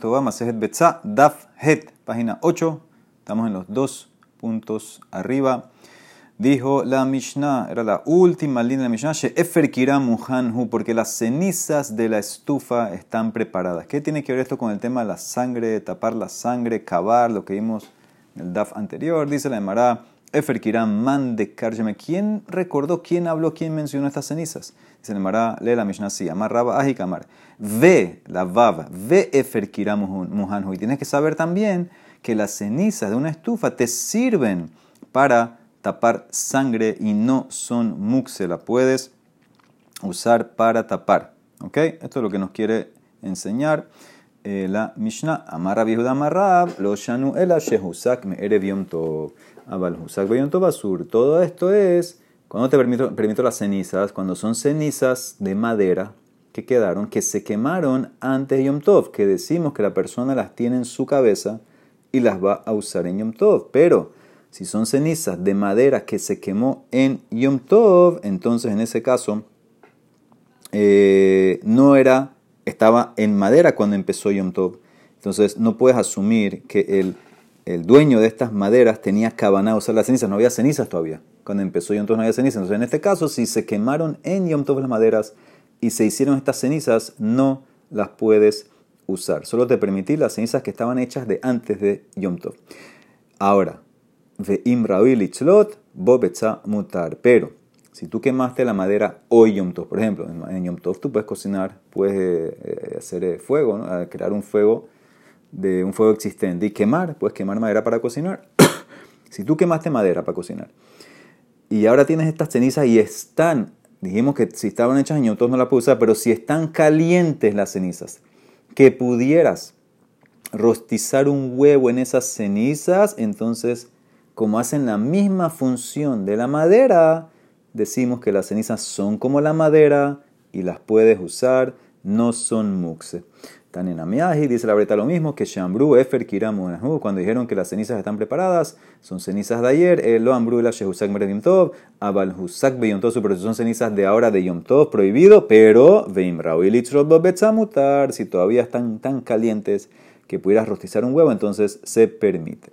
Tova, Masejet Betza, Daf Het, página 8. Estamos en los dos puntos arriba. Dijo la Mishnah, era la última línea de la Mishnah, Muhanhu, porque las cenizas de la estufa están preparadas. ¿Qué tiene que ver esto con el tema de la sangre, tapar la sangre, cavar, lo que vimos en el DAF anterior? Dice la Emara, Efer Kiram Man de. ¿Quién recordó, quién habló, quién mencionó estas cenizas? Dice la Emara, lee la Mishnah así, Amar Raba Ajikamar. Ve la Vav, ve Efer Kiram Muhanhu. Y tienes que saber también que las cenizas de una estufa te sirven para tapar sangre y no son muxe, la puedes usar para tapar. ¿Ok? Esto es lo que nos quiere enseñar eh, la Mishnah. Amarra Bihuda Amarrab, lo shanu ela shehusak me erev. Abal husak yom tov asur. Todo esto es, cuando te permito, permito las cenizas, cuando son cenizas de madera que quedaron, que se quemaron antes de Yom Tov, que decimos que la persona las tiene en su cabeza y las va a usar en Yom Tov. Pero si son cenizas de madera que se quemó en Yom Tov, entonces en ese caso eh, no era, estaba en madera cuando empezó Yom Tov. Entonces no puedes asumir que el, el dueño de estas maderas tenía cabana usar las cenizas, no había cenizas todavía. Cuando empezó Yom Tov no había cenizas. Entonces en este caso, si se quemaron en Yom Tov las maderas y se hicieron estas cenizas, no las puedes usar. Solo te permití las cenizas que estaban hechas de antes de Yom Tov. Ahora, de Imrauilichlot, Bobetza mutar. Pero, si tú quemaste la madera hoy Yom Tov, por ejemplo, en Yom Tov tú puedes cocinar, puedes eh, hacer fuego, ¿no? crear un fuego de un fuego existente y quemar, puedes quemar madera para cocinar. si tú quemaste madera para cocinar y ahora tienes estas cenizas y están, dijimos que si estaban hechas en Yom Tov no la puedes usar, pero si están calientes las cenizas, que pudieras rostizar un huevo en esas cenizas, entonces como hacen la misma función de la madera, decimos que las cenizas son como la madera y las puedes usar, no son muxe. Tan en Amiaji dice la breta lo mismo que Shambru, Efer, Kiramu, cuando dijeron que las cenizas están preparadas, son cenizas de ayer, lo Ambru, la Shehusak Meredim Tov, Abal Husak Beyom pero son cenizas de ahora de Yom Tov, prohibido, pero Veim Betzamutar, si todavía están tan calientes que pudieras rostizar un huevo, entonces se permite.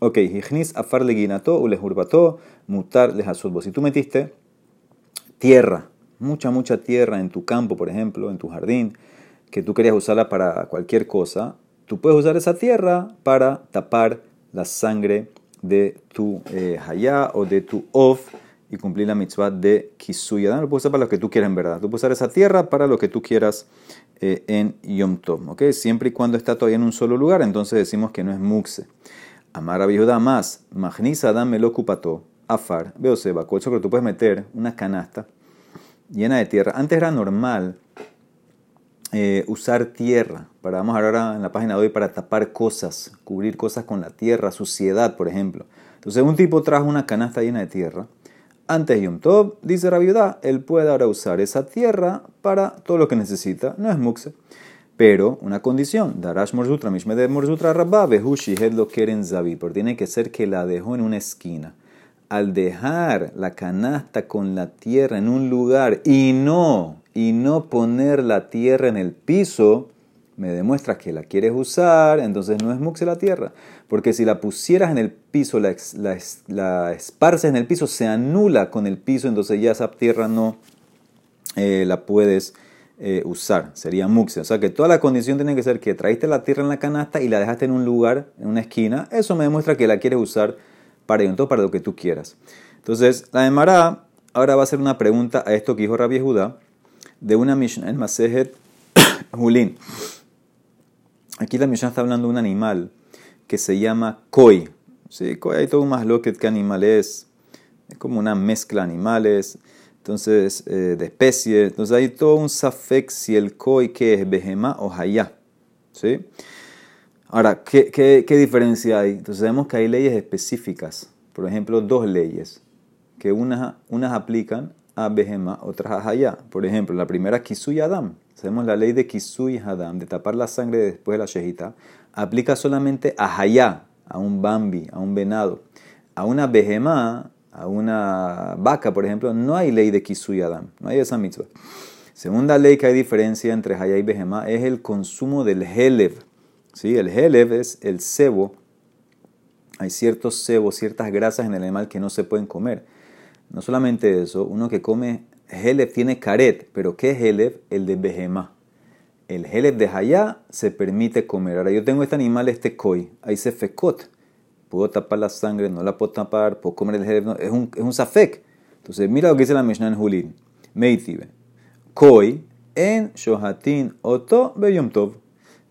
Ok, Hijnis afar leginato, ulehurbato, mutar lehasudbo. Si tú metiste tierra, mucha, mucha tierra en tu campo, por ejemplo, en tu jardín, que tú querías usarla para cualquier cosa, tú puedes usar esa tierra para tapar la sangre de tu eh, hayá o de tu of y cumplir la mitzvah de kisuya. Lo puedes usar para lo que tú quieras en verdad. Tú puedes usar esa tierra para lo que tú quieras eh, en Yom Tov. ¿okay? Siempre y cuando está todavía en un solo lugar, entonces decimos que no es muxe. Amar a más, magniza dame lo ocupato, afar, veo seba, que tú puedes meter una canasta llena de tierra. Antes era normal eh, usar tierra, para, vamos ahora en la página de hoy, para tapar cosas, cubrir cosas con la tierra, suciedad, por ejemplo. Entonces un tipo trajo una canasta llena de tierra. Antes Yom Tov, dice la viuda, él puede ahora usar esa tierra para todo lo que necesita, no es muxe. Pero una condición, Darash Morzutra, Mishmede Morzutra Rabba, Behushi lo quieren Zabi, pero tiene que ser que la dejó en una esquina. Al dejar la canasta con la tierra en un lugar y no, y no poner la tierra en el piso, me demuestra que la quieres usar, entonces no es muxe la tierra. Porque si la pusieras en el piso, la, esparces en el piso, se anula con el piso, entonces ya esa tierra no eh, la puedes eh, usar, sería muxe. O sea que toda la condición tiene que ser que traíste la tierra en la canasta y la dejaste en un lugar, en una esquina. Eso me demuestra que la quieres usar para todo para lo que tú quieras. Entonces, la de Mará ahora va a hacer una pregunta a esto que dijo Rabbi Judá de una Mishnah en Masejet Julín. Aquí la Mishnah está hablando de un animal que se llama koi. Sí, koi hay todo más lo que animal es. Es como una mezcla de animales entonces eh, de especie. Entonces hay todo un safek si el koi que es behemá o hayá. ¿sí? Ahora, ¿qué, ¿qué, qué, diferencia hay? Entonces sabemos que hay leyes específicas. Por ejemplo, dos leyes. Que unas, unas aplican a behemá, otras a hayá. Por ejemplo, la primera Kisui Adam. Sabemos la ley de Kisui Adam, de tapar la sangre después de la shejita. Aplica solamente a hayá, a un bambi, a un venado. A una behemá a una vaca, por ejemplo, no hay ley de Kisui Adam, no hay esa mitzvah. Segunda ley que hay diferencia entre Hayá y Behemá es el consumo del Helev. ¿Sí? El Helev es el cebo. Hay ciertos cebos, ciertas grasas en el animal que no se pueden comer. No solamente eso, uno que come Helev tiene caret, pero ¿qué es? El de Behemá. El Helev de Hayá se permite comer. Ahora yo tengo este animal, este koi, ahí se fecot. Puedo tapar la sangre, no la puedo tapar, puedo comer el Helev, es un, es un safek. Entonces mira lo que dice la Mishnah en Julin. Meitibe. Koi en shohatin oto beyom tov.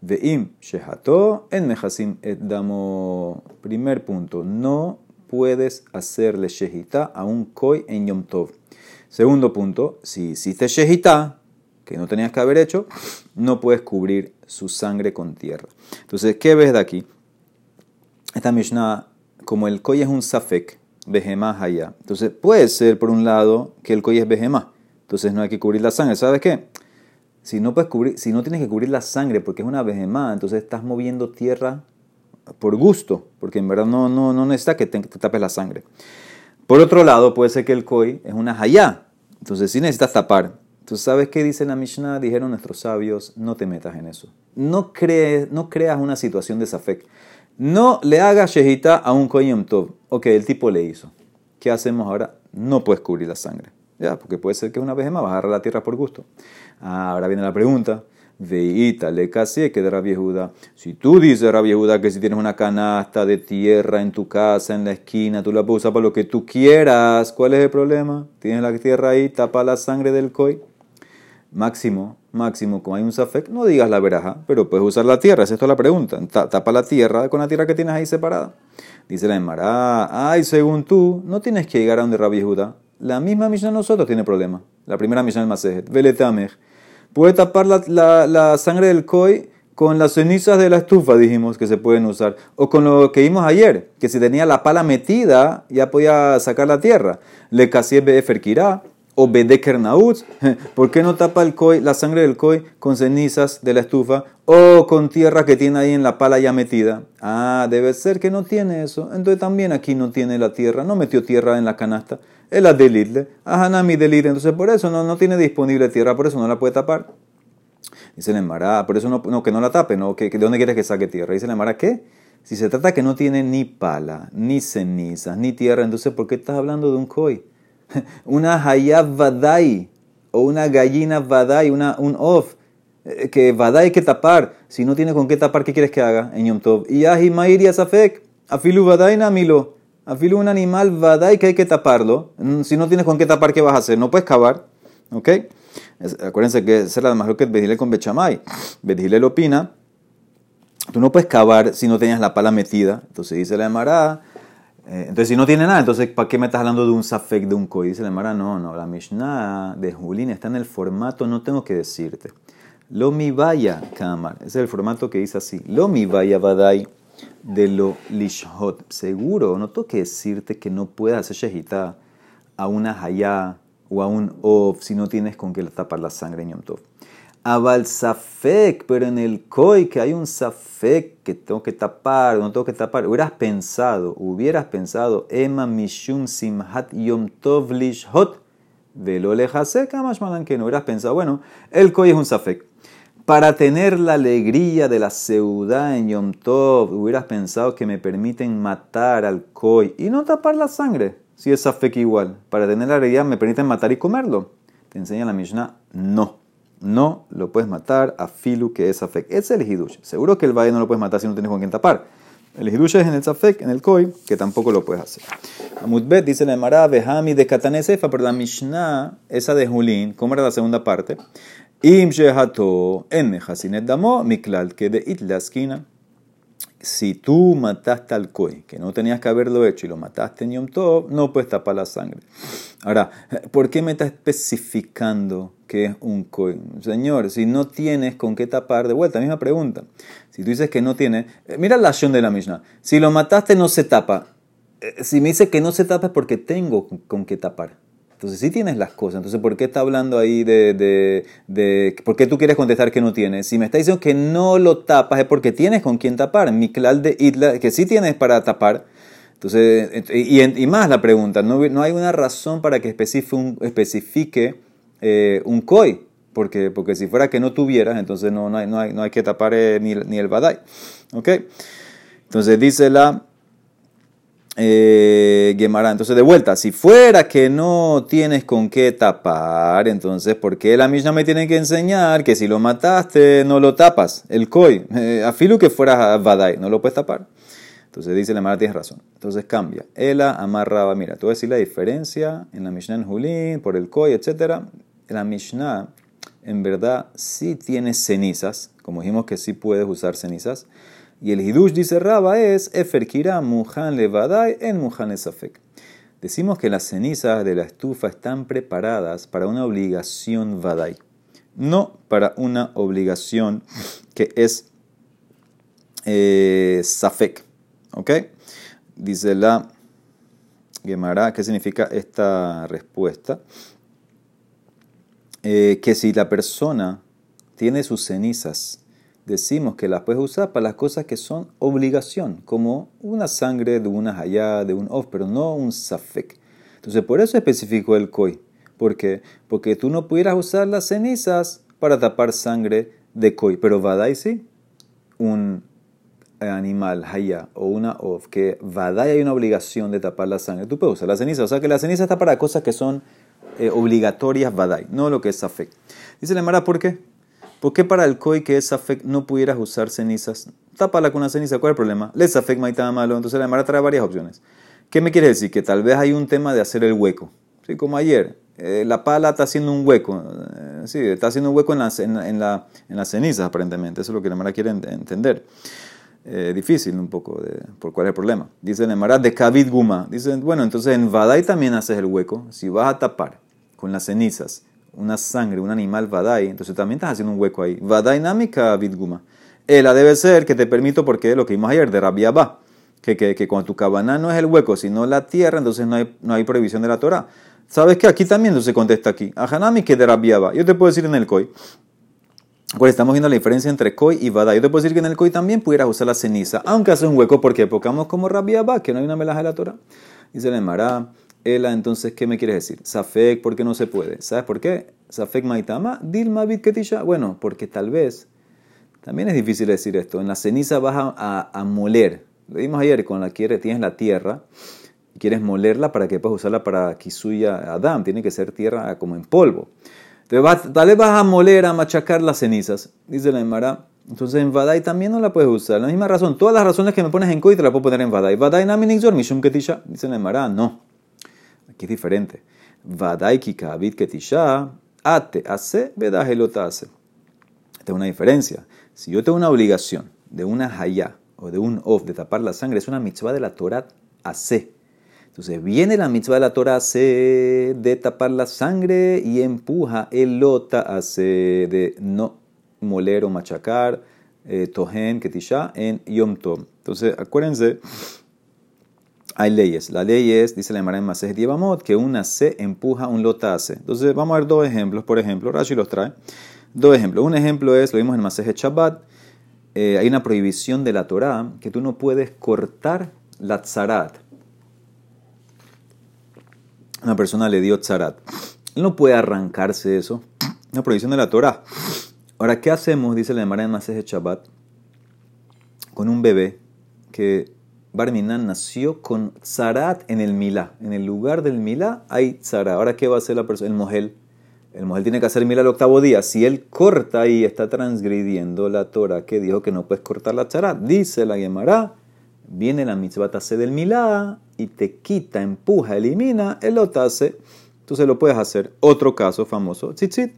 Veim shehato en mejasim et damo. Primer punto, no puedes hacerle shehita a un koi en yom tov. Segundo punto, si hiciste shehita, que no tenías que haber hecho, no puedes cubrir su sangre con tierra. Entonces, ¿qué ves de aquí? Esta Mishnah, como el koi es un safek, behemá allá. Entonces, puede ser por un lado que el koi es behemá. Entonces no hay que cubrir la sangre. ¿Sabes qué? Si no, puedes cubrir, si no tienes que cubrir la sangre porque es una behemá, entonces estás moviendo tierra por gusto, porque en verdad no, no, no necesita que te, tapes la sangre. Por otro lado, puede ser que el koi es una hayá, entonces sí necesitas tapar. Entonces, ¿sabes qué dice la Mishnah? Dijeron nuestros sabios, no te metas en eso. No, crees, no creas una situación de safek. No le hagas shehita a un koi yom tov. Ok, el tipo le hizo. ¿Qué hacemos ahora? No puedes cubrir la sangre. Ya, porque puede ser que una vez más vas a agarrar la tierra por gusto. Ah, ahora viene la pregunta. Veita le casi que de Rabbi. Si tú dices, Rabbi Yehuda, que si tienes una canasta de tierra en tu casa, en la esquina, tú la puedes usar para lo que tú quieras, ¿cuál es el problema? Tienes la tierra ahí, tapa la sangre del koi. Máximo, máximo, como hay un safek, no digas la veraja, pero puedes usar la tierra, esa es la pregunta. Tapa la tierra con la tierra que tienes ahí separada. Dice la Emara, ay, según tú, no tienes que llegar a donde Rabbi Yehuda. La misma Mishnah nosotros tiene problema. La primera Mishnah del Masejet. Veletamech. Puede tapar la, la, sangre del koi con las cenizas de la estufa, dijimos que se pueden usar. O con lo que vimos ayer, que si tenía la pala metida, ya podía sacar la tierra. Le o bedeker naut. ¿Por qué no tapa el koi, la sangre del koi con cenizas de la estufa o con tierra que tiene ahí en la pala ya metida? Ah, debe ser que no tiene eso. Entonces también aquí no tiene la tierra, no metió tierra en la canasta el adelidle, ahanami delidle. Entonces, por eso no, no tiene disponible tierra, por eso no la puede tapar. Dice el Emara, por eso no, no, que no la tape, ¿no? ¿Que, ¿De dónde quieres que saque tierra? Dice el Emara, ¿qué? Si se trata que no tiene ni pala, ni cenizas, ni tierra, entonces ¿por qué estás hablando de un koi? una hayab vadai, o una gallina vadai, una, un of, eh, que vadai hay que tapar. Si no tiene con qué tapar, ¿qué quieres que haga en Yom Tov? Y ahimair y asafek, afilu vadai namilo. Afilo un animal y que hay que taparlo. Mm, si no tienes con qué tapar, ¿qué vas a hacer? No puedes cavar. ¿Ok? acuérdense que es la más que Bedile con Bechamay. Bedile lo opina. Tú no puedes cavar si no tenías la pala metida. Entonces dice la Emara. Eh, entonces, si no tiene nada, entonces, ¿para qué me estás hablando de un safek, de un koi? Dice la Emara, no, no. La Mishnah de Julín está en el formato, no tengo que decirte. Lo mi vaya, Kamar. Ese es el formato que dice así. Lo mi vaya, Badai de lo lishot. Seguro, no tengo que decirte que no puedes hacer shehita a una hayá o a un of si no tienes con qué tapar la sangre en Yom Tov. Abal safek, pero en el koi que hay un safek que tengo que tapar, no tengo que tapar. Hubieras pensado, hubieras pensado, ema mishum simhat Yom Tov lishot, que no hubieras pensado, bueno, el koi es un safek para tener la alegría de la seudá en Yom Tov, hubieras pensado que me permiten matar al koi y no tapar la sangre, si es afek igual. Para tener la alegría me permiten matar y comerlo. Te enseña la Mishnah, no. No lo puedes matar a filu que es afek. Es el hidush. Seguro que el valle no lo puedes matar si no tienes con quién tapar. El hidush es en el safek, en el koi, que tampoco lo puedes hacer. Amutbet dice la Emara, Behami de Katanesefa, pero la Mishnah, esa de Julín, ¿cómo era la segunda parte? Im shehato en mejasinet damo, miklal que de it la esquina. Si tú mataste al koi, que no tenías que haberlo hecho y lo mataste en Yom Tov, no puedes tapar la sangre. Ahora, ¿por qué me está especificando que es un koi? Señor, si no tienes con qué tapar, de vuelta, misma pregunta. Si tú dices que no tiene, eh, mira la acción de la Mishnah. Si lo mataste, no se tapa. Eh, si me dice que no se tapa es porque tengo con qué tapar. Entonces sí tienes las cosas. Entonces, ¿por qué está hablando ahí de, de, ¿Por qué tú quieres contestar que no tienes? Si me está diciendo que no lo tapas es porque tienes con quién tapar. Mi de Itla, que sí tienes para tapar. Entonces, y, más la pregunta, no, no, hay una razón para que especifique un, especifique, eh, un COI. Porque, porque si fuera que no tuvieras, entonces no, no, hay, no, hay, no hay que tapar eh, ni, ni, el badai. ¿Ok? Entonces dice la eh, Gemara. Entonces, de vuelta, si fuera que no tienes con qué tapar, entonces, ¿por qué la misma me tiene que enseñar que si lo mataste, no lo tapas? El koi. Eh, afilo que fuera badai, no lo puedes tapar. Entonces dice la Mara, tienes razón. Entonces cambia. Ela amarraba, mira, tú vas a la diferencia en la Mishnah en Julín, por el Koi, etc. La Mishnah, en verdad, sí tiene cenizas, como dijimos que sí puedes usar cenizas. Y el Hidush dice Raba es Eferkira Muhan Levadai en Muhan Esafek. Decimos que las cenizas de la estufa están preparadas para una obligación Vadai, no para una obligación que es eh, Safek. ¿Ok? Dice la Gemara, ¿qué significa esta respuesta? Eh, que si la persona tiene sus cenizas, decimos que las puedes usar para las cosas que son obligación, como una sangre de una hayá, de un off, pero no un safek. Entonces, por eso especificó el koi. ¿Por qué? Porque tú no pudieras usar las cenizas para tapar sangre de koi, pero vadai sí, un animal, haya, o una of, que vadai hay una obligación de tapar la sangre, tú puedes usar la ceniza. O sea que la ceniza está para cosas que son eh, obligatorias vadai, no lo que es safek. Dice la Mara, ¿por qué? ¿Por qué para el koi que es safek no pudieras usar cenizas? Tápala con una ceniza, ¿cuál es el problema? Le safek maitama malo, entonces la Mara trae varias opciones. ¿Qué me quiere decir? Que tal vez hay un tema de hacer el hueco. ¿Sí? Como ayer, eh, la pala está haciendo un hueco. Eh, sí, está haciendo un hueco en las, en, en, la, las cenizas, aparentemente. Eso es lo que la Mara quiere entender. Eh, difícil un poco de, por cuál es el problema. Dice el Emara de Kavid Guma. Dicen, bueno, entonces en Vadai también haces el hueco. Si vas a tapar con las cenizas una sangre, un animal Vadai, entonces también estás haciendo un hueco ahí. Vadai Nami Kavid Guma. Ela debe ser que te permito porque lo que vimos ayer de Rabia. Que, que, que cuando tu cabana no es el hueco, sino la tierra, entonces no hay, no hay prohibición de la Torah. ¿Sabes qué? Aquí también se contesta aquí. Ajanami que de Rabia. Yo te puedo decir en el Koi. Estamos viendo la diferencia entre koi y vada. Yo te puedo decir que en el koi también pudieras usar la ceniza, aunque hace un hueco, porque pocamos como va, que no hay una melaja de la Torah. Dice el Mará, Ela, entonces, ¿qué me quieres decir? Safek, ¿por qué no se puede? ¿Sabes por qué? Safek maitama, dilma bit ketisha. Bueno, porque tal vez, también es difícil decir esto, en la ceniza vas a, moler. Lo vimos ayer, con la quiere, tienes la tierra, quieres molerla para que puedas usarla para kisuya Adam, tiene que ser tierra como en polvo. Entonces, tal vez vas a moler, a machacar las cenizas, dice la Emara. Entonces en Vadai también no la puedes usar. La misma razón, todas las razones que me pones en Koi te las puedo poner en Vadai. Vadai nami nixor mishum ketisha. Dice la Emara, no. Aquí es diferente. Vadai kikabit ketisha, ate, hace, vedajelota hace. Esta es una diferencia. Si yo tengo una obligación de una hayá o de un of de tapar la sangre, es una mitzvah de la Torah hace. Entonces viene la mitzvah de la Torah de tapar la sangre y empuja el lota hace de no moler o machacar eh, tohen ketisha en Yom Tov. Entonces acuérdense, hay leyes. La ley es, dice la Emara en Masej Dievamot, que una se empuja un lota hace. Entonces vamos a ver dos ejemplos. Por ejemplo, Rashi los trae. Dos ejemplos. Un ejemplo es, lo vimos en Masej Shabbat, eh, hay una prohibición de la Torah que tú no puedes cortar la tzarat una persona le dio tzarat. Él no puede arrancarse eso. Una prohibición de la Torah. Ahora, ¿qué hacemos? Dice la Emara en de Shabbat. Con un bebé que Barminan nació con tzarat en el milá. En el lugar del milá hay tzarat. Ahora, ¿qué va a hacer la persona? El mohel. El mohel tiene que hacer milá el octavo día. Si él corta y está transgrediendo la Torah que dijo que no puedes cortar la tzarat, dice la Gemara, viene la mitzvah del milá y te quita, empuja, elimina el otase, entonces lo puedes hacer. Otro caso famoso, tzitzit.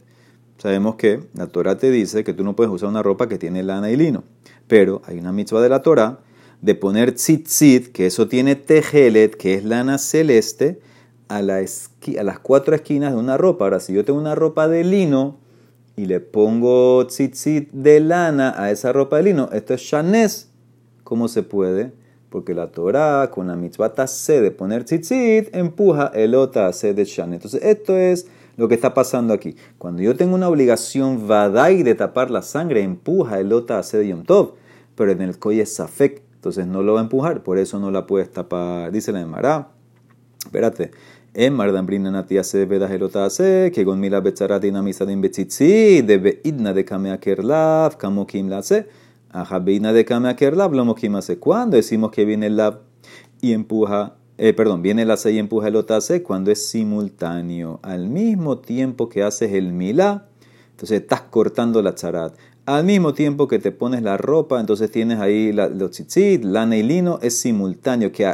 Sabemos que la Torah te dice que tú no puedes usar una ropa que tiene lana y lino, pero hay una mitzvah de la Torah de poner tzitzit, que eso tiene tejelet, que es lana celeste, a, la a las cuatro esquinas de una ropa. Ahora, si yo tengo una ropa de lino y le pongo tzitzit de lana a esa ropa de lino, esto es shanes. ¿Cómo se puede? porque la Torah con la mitzvah tase de poner tzitzit empuja el otase de shan. Entonces esto es lo que está pasando aquí. Cuando yo tengo una obligación vadai de tapar la sangre, empuja el otase de Yom Tov, pero en el koy es safek, entonces no lo va a empujar, por eso no la puedes tapar. Dice la Emara, espérate, En Mardambrina Natia se vedas elotase, que con mila betzarat dinamizadim betzitzi, de beidna de kamea kerlav, kamokim lase, aja beidna de kamea kerlav, lo mokim hace. Cuando decimos que viene el lav y empuja, eh, perdón, viene el ase y empuja el otase, cuando es simultáneo, al mismo tiempo que haces el milá, entonces estás cortando la charat. Al mismo tiempo que te pones la ropa, entonces tienes ahí la, los tzitzit, lana y es simultáneo, que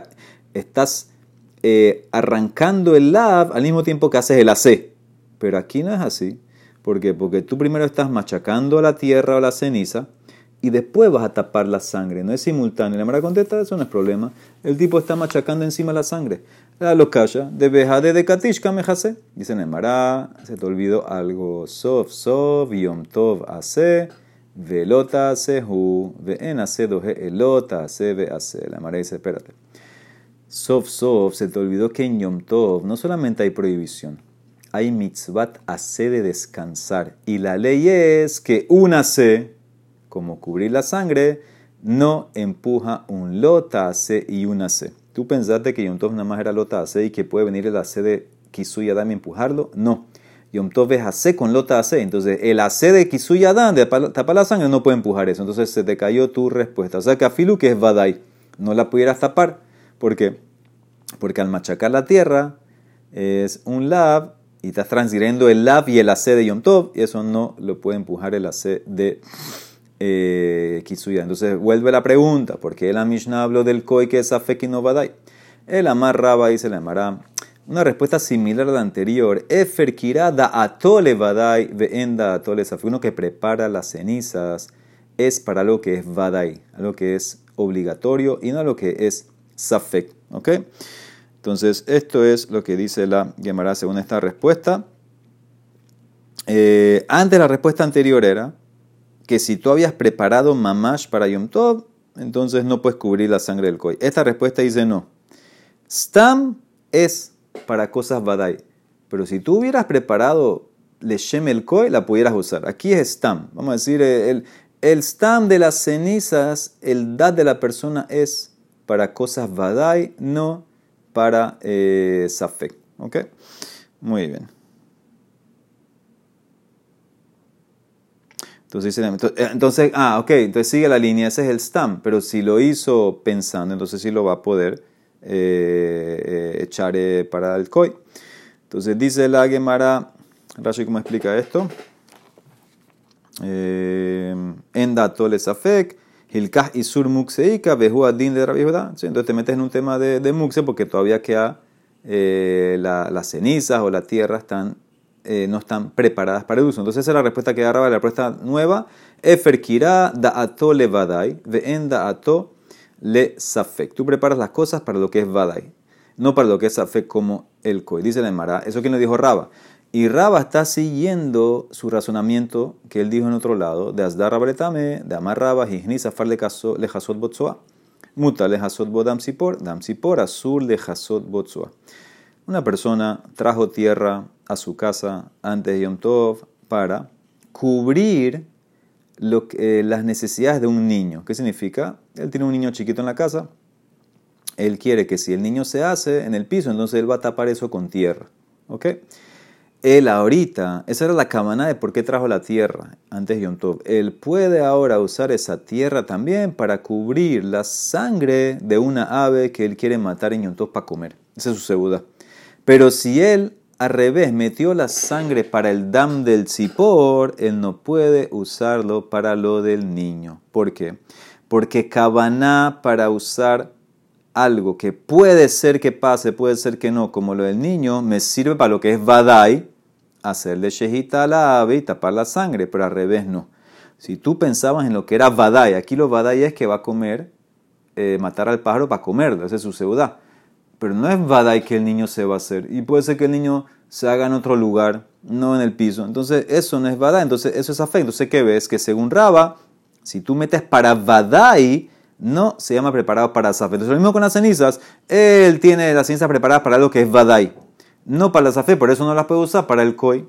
estás eh, arrancando el lab al mismo tiempo que haces el AC. Pero aquí no es así. ¿Por qué? Porque tú primero estás machacando la tierra o la ceniza y después vas a tapar la sangre. No es simultáneo. La Mara contesta, eso no es problema. El tipo está machacando encima la sangre. La lo calla, de beja de katishka mejase. Dice Mara, se te olvidó algo. Sof, sof, yom tov hace, velota hu, ve en hace doje elota hace, ve hace. La Mara dice, espérate. Sof Sof, se te olvidó que en Yom Tov no solamente hay prohibición, hay mitzvat hace de descansar. Y la ley es que una hace, como cubrir la sangre, no empuja un lota hace y un hace. ¿Tú pensaste que Yom Tov nada más era lota hace y que puede venir el hace de Kisuy Adam y empujarlo? No. Yom Tov es hace con lota hace. Entonces, el hace de Kisuy Adam, de tapar la sangre, no puede empujar eso. Entonces, se te cayó tu respuesta. O sea que Afilu, que es Vadai, no la pudieras tapar. ¿Por qué? Porque al machacar la tierra es un lab y estás transfiriendo el lab y el AC de Yom Tov y eso no lo puede empujar el AC de eh, Kisuya. Entonces vuelve la pregunta, ¿por qué la Mishnah habló del Koi que es Afek y no Badai? El Amar Raba dice la Amara. Una respuesta similar a la anterior. Efer da atole vadai veenda atole Uno que prepara las cenizas es para lo que es vadai, lo que es obligatorio y no lo que es safek. ¿Ok? Entonces, esto es lo que dice la Gemara según esta respuesta. Eh, antes la respuesta anterior era que si tú habías preparado mamash para Yom Tov, entonces no puedes cubrir la sangre del koi. Esta respuesta dice no. Stam es para cosas badai. Pero si tú hubieras preparado Leshem el koi, la pudieras usar. Aquí es stam. Vamos a decir, el, el stam de las cenizas, el dad de la persona es para cosas vadai, no para eh, safek. ¿Ok? Muy bien. Entonces, eh, entonces, ah, ok, entonces sigue la línea, ese es el stam, pero si lo hizo pensando, entonces sí lo va a poder eh, eh echar para el koi. Entonces dice la Gemara, Rashi, ¿cómo explica esto? en dato Behu Adin de Entonces te metes en un tema de, de porque todavía queda eh, las cenizas o la tierra están, eh, no están preparadas para el uso. Entonces esa es la respuesta que agarraba la respuesta nueva. Efer Kira Da'ato le Vadai, Ve'en Da'ato le Safek. Tú preparas las cosas para lo que es Vadai, no para lo que es Safek como el Koi. Dice la Emara, eso que nos dijo Raba. Y Raba está siguiendo su razonamiento que él dijo en otro lado, de Asdar Rabretame, de Amar Raba, Hijni Safar Lejasot Botsoa, Muta Lejasot Bodam Sipor, Dam Azul Lejasot Botsoa. Una persona trajo tierra a su casa antes de Yom Tov para cubrir lo que, eh, las necesidades de un niño. ¿Qué significa? Él tiene un niño chiquito en la casa, él quiere que si el niño se hace en el piso, entonces él va a tapar eso con tierra. ¿Ok? Él ahorita, esa era la cabana de por qué trajo la tierra antes de Yom Tov. Él puede ahora usar esa tierra también para cubrir la sangre de una ave que él quiere matar en Yom Tov para comer. Esa es su segunda. Pero si él al revés metió la sangre para el dam del zipor, él no puede usarlo para lo del niño. ¿Por qué? Porque cabana para usar algo que puede ser que pase, puede ser que no, como lo del niño, me sirve para lo que es vadai, hacerle shejita a la ave y tapar la sangre, pero al revés no. Si tú pensabas en lo que era vadai, aquí lo vadai es que va a comer, eh, matar al pájaro para comerlo, esa es su seudá. Pero no es vadai que el niño se va a hacer. Y puede ser que el niño se haga en otro lugar, no en el piso. Entonces, eso no es vadai, entonces eso es afecto. Entonces, ¿qué ves? Que según Raba, si tú metes para vadai, no se llama preparado para Zafé. Entonces, lo mismo con las cenizas, él tiene las cenizas preparadas para algo que es Badai, no para la Zafé, por eso no las puede usar para el Koi.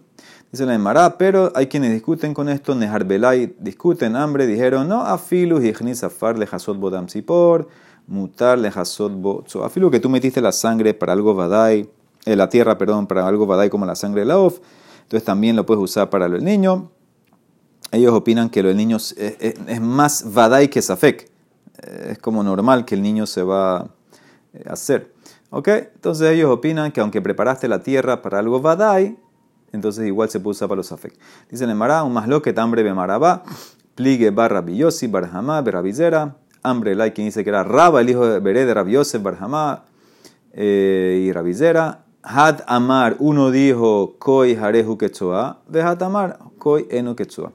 Dice la Emara, pero hay quienes discuten con esto, Neharbelay discuten, hambre, dijeron, no, afilu y zafar lejasot bodam sipor, mutar lejasot bo. Afilu que tú metiste la sangre para algo Badai, eh, la tierra, perdón, para algo vadai como la sangre de la of, entonces también lo puedes usar para el niño. Ellos opinan que lo del niño es, es, más vadai que safek. Es como normal que el niño se va a hacer. ¿Ok? Entonces ellos opinan que aunque preparaste la tierra para algo vadai, entonces igual se puede usar para los safek. Dice el Emara, un más lo que tan breve marabá, pligue barra billosi, barjamá, berabizera, hambre like quien dice que era Raba, el hijo de Beré de Rabiosef, barjamá eh, y Rabizera. Had Amar, uno dijo, Koi Harehu Ketzoa, de Had Amar, Koi Eno Ketzoa.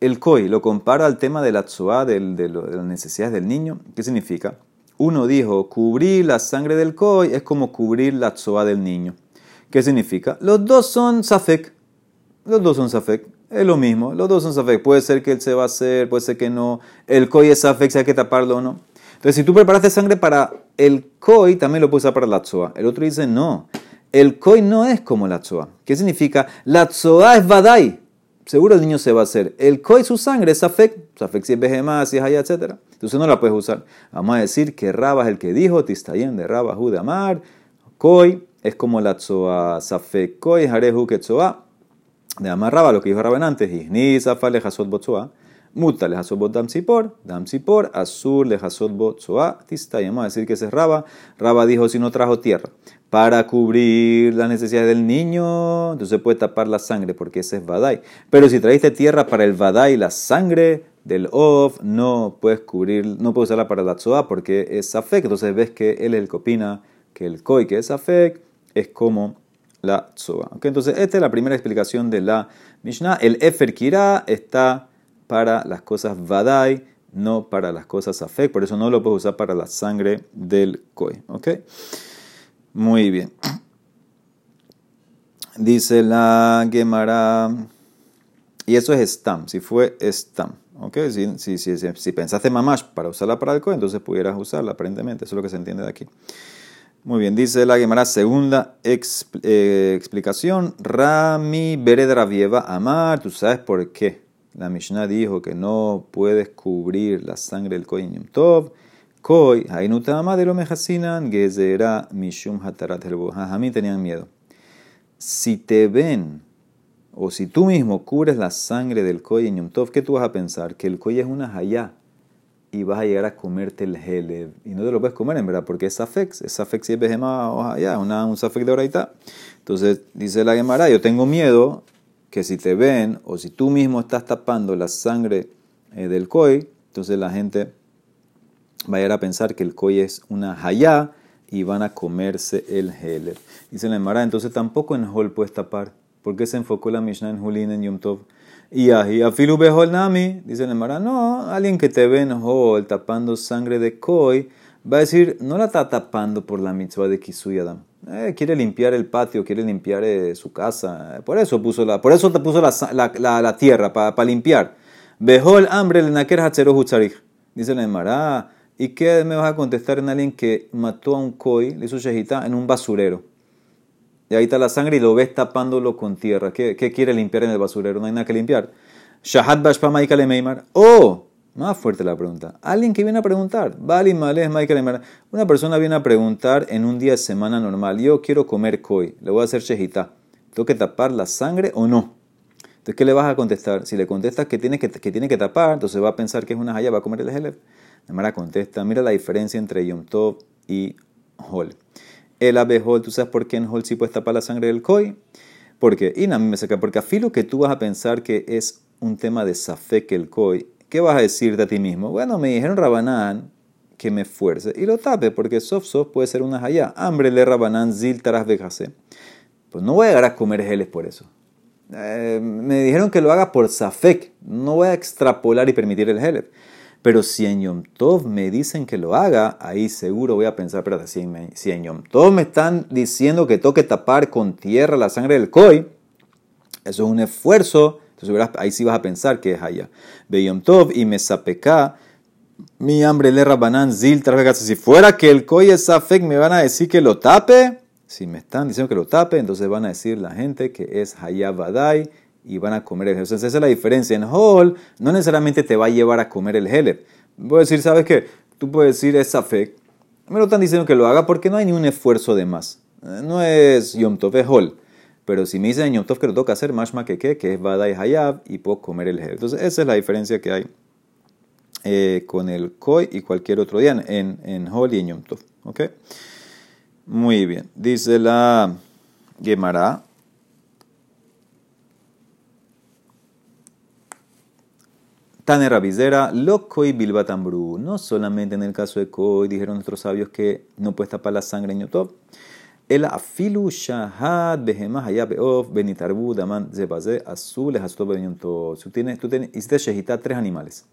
El Koi lo compara al tema de la Tzoa, de, de, las necesidades del niño. ¿Qué significa? Uno dijo, cubrir la sangre del Koi es como cubrir la Tzoa del niño. ¿Qué significa? Los dos son Safek. Los dos son Safek. Es lo mismo. Los dos son Safek. Puede ser que él se va a hacer, puede ser que no. El Koi es Safek, si hay que taparlo o no. Entonces, si tú preparaste sangre para el koi, también lo puedes usar para la tzoa. El otro dice, no, el koi no es como la tzoa. ¿Qué significa? La tzoa es vadai. Seguro el niño se va a hacer. El koi, su sangre, es afek. Afek si es bejemá, si es allá, etc. Entonces no la puedes usar. Vamos a decir que Raba es el que dijo, Tistayen de Raba, Judamar. Koi es como la tzoa. Safek koi, jarehu que tzoa. De Amar Raba, lo que dijo Raban antes. Ni zafale jasot botzoa. Muta le hasot bot dam sipor, dam sipor, azul le hasot bot soa, tista. Y vamos a decir que ese es Raba. Raba dijo si no trajo tierra para cubrir las necesidades del niño, entonces puede tapar la sangre porque ese es Badai. Pero si trajiste tierra para el Badai, la sangre del Of, no puedes cubrir, no puedes usarla para la Tzoa porque es Safek. Entonces ves que él es el que opina que el Koi, que es Safek, es como la Tzoa. ¿Okay? Entonces, esta es la primera explicación de la Mishnah. El Efer Kira está para las cosas vadai, no para las cosas afek, por eso no lo puedes usar para la sangre del koi. ¿Ok? Muy bien. Dice la Gemara. Y eso es stam, si fue stam. ¿Ok? Si, si, si, si pensaste mamash para usarla para el koi, entonces pudieras usarla, aparentemente. Eso es lo que se entiende de aquí. Muy bien, dice la Gemara, segunda eh, explicación. Rami Beredravieva Amar, ¿tú sabes por qué? La Mishnah dijo que no puedes cubrir la sangre del Yom Tov. Koi, Hainutama de lo mejasinan, Gezerá Mishum Hatarat A mí tenían miedo. Si te ven, o si tú mismo cubres la sangre del Yom Tov, ¿qué tú vas a pensar? Que el Koi es una hayá y vas a llegar a comerte el Helev. Y no te lo puedes comer, en verdad, porque es Safex. Es Safex si es Behemá o hayá, un Safex de oraita. Entonces, dice la Gemara, yo tengo miedo que si te ven o si tú mismo estás tapando la sangre eh, del koi, entonces la gente va a pensar que el koi es una hayá y van a comerse el heler. Dice la Emara, entonces tampoco en hol puedes tapar. ¿Por qué se enfocó la Mishnah en Julín en Yom Tov? Y a Filu Behol Nami, dice la Emara, no, alguien que te ve en hol tapando sangre de koi, va a decir, no la está tapando por la mitzvah de Kisuyadam eh, quiere limpiar el patio, quiere limpiar eh, su casa. Por eso puso la, por eso te puso la, la, la tierra, para limpiar. el hambre le naker Dice la Emara, ¿y qué me vas a contestar en alguien que mató a un koi, le hizo shehita, en un basurero? Y ahí está la sangre y lo ves tapándolo con tierra. ¿Qué, qué quiere limpiar en el basurero? No hay nada que limpiar. Shahat bashpa le meimar. ¡Oh! Más fuerte la pregunta. Alguien que viene a preguntar. Vale, Malés, Michael Una persona viene a preguntar en un día de semana normal. Yo quiero comer koi. Le voy a hacer shejita. ¿Tengo que tapar la sangre o no? Entonces, ¿qué le vas a contestar? Si le contestas que tiene que, que, tiene que tapar, entonces va a pensar que es una jaya, va a comer el helef. La contesta, mira la diferencia entre Yom Tov y Hol. El abejol, ¿tú sabes por qué en Hol sí puedes tapar la sangre del koi? Porque, y a mí me saca, porque a filo que tú vas a pensar que es un tema de safek el koi, ¿qué vas a decirte a ti mismo? Bueno, me dijeron Rabanán que me fuerce y lo tape, porque sof sof puede ser una jaya. Hambre le Rabanán zil taras Pues no voy a llegar a comer geles por eso. Eh, me dijeron que lo haga por safek. No voy a extrapolar y permitir el gelef. Pero si en Yom Tov me dicen que lo haga, ahí seguro voy a pensar, espérate, si en, Yom Tov me están diciendo que toque tapar con tierra la sangre del koi, eso es un esfuerzo entonces ahí sí vas a pensar que es allá. Beyom Tov y Mesapeká, mi hambre le rabanán zil Si fuera que el koy es safek, me van a decir que lo tape. Si me están diciendo que lo tape, entonces van a decir la gente que es Hayabadai y van a comer el Entonces esa es la diferencia. En Hol no necesariamente te va a llevar a comer el Helep. Voy a decir, ¿sabes qué? Tú puedes decir es Safek. Me lo están diciendo que lo haga porque no hay ni un esfuerzo de más. no es Yom Tov, es Hol. Pero si me dicen en Yom Tov que lo toca hacer, mashma que que es Badai Hayab y puedo comer el Her. Entonces, esa es la diferencia que hay eh, con el Koi y cualquier otro día en, en Hol y en Yom Tov. ¿Ok? Muy bien. Dice la Gemara. Tane Rabizera, lo koi bilbatambru. No solamente en el caso de koi dijeron nuestros sabios que no puedes tapar la sangre en Yotov. El afilu shahad behemah hayab beof benitarbu daman zebaze azul es azul Tú tienes, tú tienes, hiciste shehita tres animales.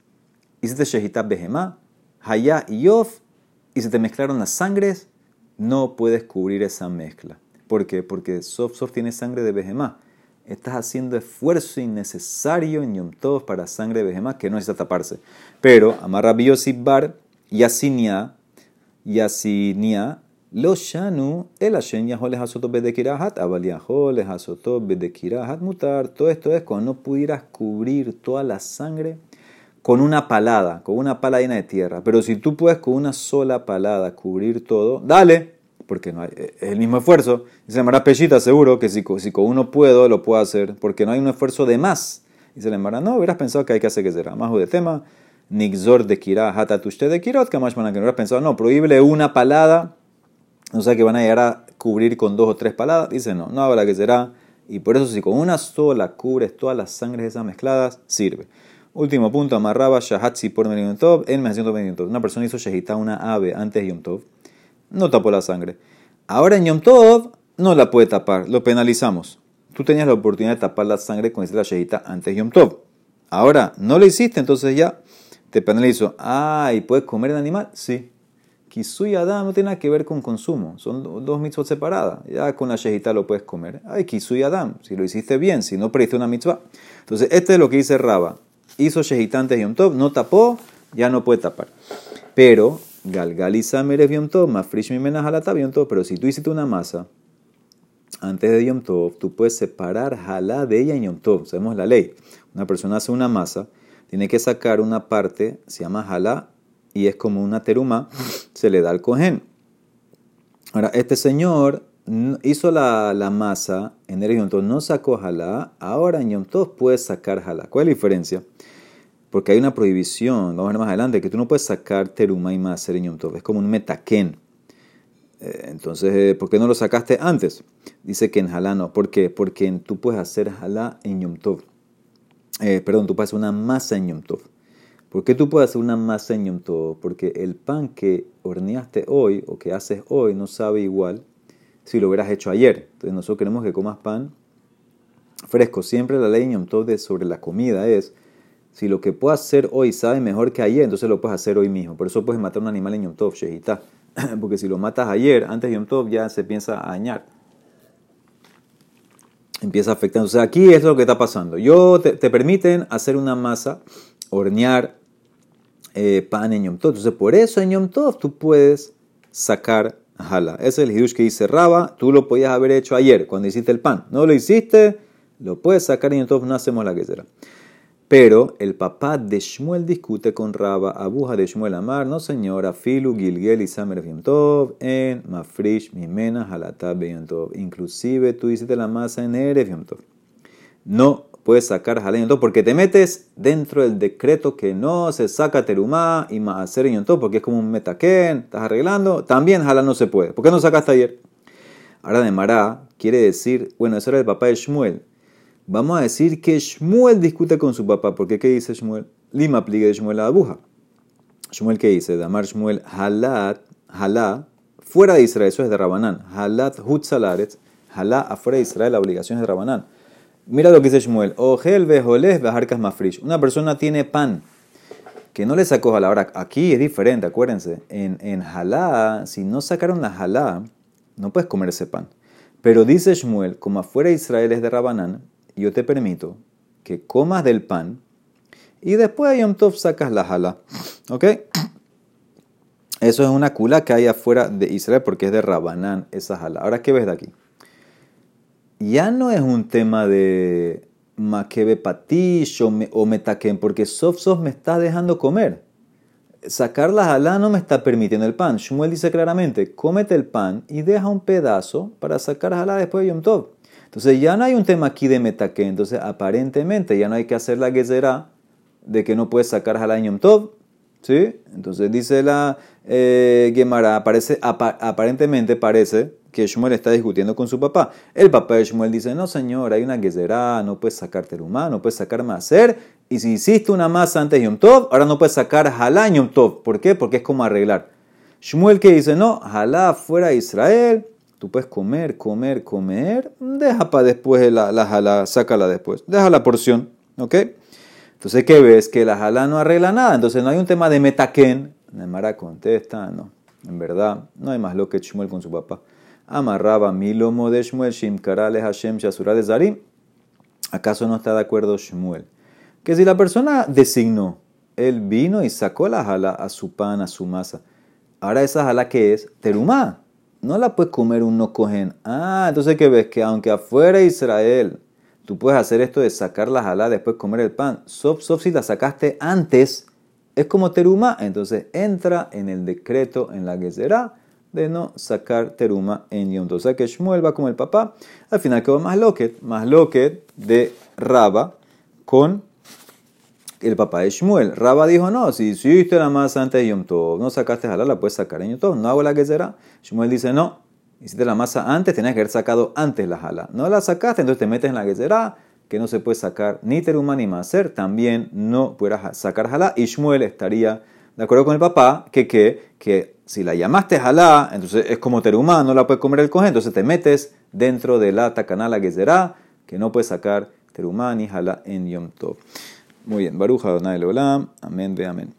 Hiciste shehita behemah, hayá y y se te mezclaron las sangres, no puedes cubrir esa mezcla. ¿Por qué? Porque sof sof tiene sangre de behemah estás haciendo esfuerzo innecesario en Yom Tov para sangre de Behemá que no necesita taparse. Pero, amarra Bar, Yasinia, Yasinia, lo shanu, el Hashem yahol hasoto bedekirahat, abal yahol hasoto bedekirahat mutar. Todo esto es cuando no pudieras cubrir toda la sangre con una palada, con una pala llena de tierra. Pero si tú puedes con una sola palada cubrir todo, dale porque no hay, es el mismo esfuerzo. Se llamará Pellita, seguro que si, si, con uno puedo, lo puedo hacer, porque no hay un esfuerzo de más. Le llamará, no, hubieras pensado que hay que hacer que será. Más de tema, Nixor de Kira, Hatatushte de Kirot, que más que no hubieras pensado, no, prohíbele una palada, o sea que van a llegar a cubrir con dos o tres paladas. Dice, no, no habrá que será. Y por eso, si con una sola cubres todas las sangres esas mezcladas, sirve. Último punto, amarraba Shahatzi por Yom Tov en Una persona hizo Shehita una ave antes de Yom Tov no tapó la sangre. Ahora en Yom Tov no la puede tapar, lo penalizamos. Tú tenías la oportunidad de tapar la sangre con la shehita antes de Yom Tov. Ahora no lo hiciste, entonces ya te penalizo. Ah, ¿y puedes comer el animal? Sí. Kisui Adam no tiene nada que ver con consumo, son dos mitzvot separadas. Ya con la shehita lo puedes comer. Ay, Kisui Adam, si lo hiciste bien, si no pediste una mitzvah. Entonces, este es lo que dice Raba. Hizo shehita antes de Yom Tov, no tapó, ya no puede tapar. Pero Galgaliza Merev Yom Tov, Mafrish Mimena Halata Yom Tov. Pero si tú hiciste una masa antes de Yom Tov, tú puedes separar Halá de ella en Yom Tov. Sabemos la ley. Una persona hace una masa, tiene que sacar una parte, se llama Halá, y es como una teruma, se le da al cohen. Ahora, este señor hizo la, la masa en el Yom Tov, no sacó Halá, ahora en Yom Tov puede sacar Halá. ¿Cuál es la diferencia? Porque hay una prohibición, vamos a ver más adelante, que tú no puedes sacar teruma y maser en Yom Tov. Es como un metaken. Eh, entonces, eh, ¿por qué no lo sacaste antes? Dice que en Jalá no. ¿Por qué? Porque tú puedes hacer Jalá en Yom Tov. Eh, perdón, tú puedes hacer una masa en Yom Tov. ¿Por qué tú puedes hacer una masa en Yom Tov? Porque el pan que horneaste hoy o que haces hoy no sabe igual si lo hubieras hecho ayer. Entonces nosotros queremos que comas pan fresco. Siempre la ley en Yom Tov de sobre la comida es si lo que puedo hacer hoy sabe mejor que ayer, entonces lo puedes hacer hoy mismo. Por eso puedes matar un animal en Yom Tov, Shehita. Porque si lo matas ayer, antes de Yom Tov, ya se piensa a dañar. Empieza a afectar. Entonces aquí es lo que está pasando. Yo te, permiten hacer una masa, hornear eh, pan en Yom Tov. Entonces por eso en Yom Tov tú puedes sacar jala. Ese es el hidush que dice Raba. Tú lo podías haber hecho ayer, cuando hiciste el pan. No lo hiciste, lo puedes sacar en Yom Tov, no hacemos la que será. Pero el papá de Shmuel discute con Raba, abuja de Shmuel Amar, no señora, Filu, Gilgel y Samer Tov, en Mafrish, Mimena, Halatab Tov. Inclusive tú hiciste la masa en Erev. No puedes sacar Tov porque te metes dentro del decreto que no se saca Terumá y Maaser Tov porque es como un metaquén, estás arreglando. También Halal no se puede. ¿Por qué no sacaste ayer? Ahora de Mará quiere decir, bueno, eso era el papá de Shmuel. Vamos a decir que Shmuel discute con su papá. ¿Por qué? ¿Qué dice Shmuel? Lima aplica de Shmuel a abuja. Shmuel, ¿qué dice? Damar Shmuel, halat, halá, fuera de Israel, eso es de Rabanán. Halat hutzalaret, halá afuera de Israel, la obligación es de Rabanán. Mira lo que dice Shmuel. Ogel vejoles bejarcas mafrish. Una persona tiene pan que no le sacó jalá. Ahora, aquí es diferente, acuérdense. En, en jalá, si no sacaron la jalá, no puedes comer ese pan. Pero dice Shmuel, como afuera de Israel es de Rabanán, yo te permito que comas del pan y después de Yom Tov sacas la jala. ¿Ok? Eso es una cula que hay afuera de Israel porque es de Rabanán esa jala. Ahora, ¿qué ves de aquí? Ya no es un tema de maquebe patish o, metaquén, porque sof sof me está dejando comer. sacar la jalá no me está permitiendo el pan. Shmuel dice claramente, cómete el pan y deja un pedazo para sacar jalá después de Yom Tov. Entonces ya no hay un tema aquí de metaque, entonces aparentemente ya no hay que hacer la gezerá de que no puedes sacar jalá en Tov. ¿Sí? Entonces dice la eh, Gemara, aparentemente parece que Shmuel está discutiendo con su papá. El papá de Shmuel dice, no señor, hay una gezerá, no puedes sacar terumá, no puedes sacar maser, y si hiciste una masa antes de Yom Tov, ahora no puedes sacar jalá en Yom Tov. ¿Por qué? Porque es como arreglar. Shmuel que dice, no, jalá fuera de Israel, tú puedes comer, comer, comer, deja para después la, la jalá, sácala después, deja la porción, ¿ok? Entonces, ¿qué ves? Que la jalá no arregla nada, entonces no hay un tema de metaken. Nemara contesta, no, en verdad, no hay más lo que Shmuel con su papá amarraba milomo de Shmuel, Shimkarale Hashem Shasura de Zarim. ¿Acaso no está de acuerdo Shmuel? Que si la persona designó, él vino y sacó la jala a su pan, a su masa. Ahora esa jala que es terumá. No la puedes comer un no cogen. Ah, entonces que ves que aunque afuera Israel tú puedes hacer esto de sacar la jala después comer el pan. Sof, sof, si la sacaste antes, es como terumá. Entonces entra en el decreto, en la que será de no sacar teruma en Yom O sea que Shmuel va como el papá. Al final quedó más loquet, más loquet de Raba con el papá de Shmuel. Raba dijo, no, si hiciste la masa antes de Yom Tov, no sacaste jalá, la puedes sacar en Yom Tov, no hago la que será. Shmuel dice, no, hiciste la masa antes, tenías que haber sacado antes la jala. No la sacaste, entonces te metes en la que que no se puede sacar ni teruma ni maser, también no puedas sacar jalá. Y Shmuel estaría de acuerdo con el papá, que, que, que si la llamaste jalá, entonces es como terumá, no la puedes comer el cojín, entonces te metes dentro de la tacanala que será, que no puedes sacar terumá ni jalá en Yom Tov. Muy bien, Baruja Donai Olam, amén, ve amén.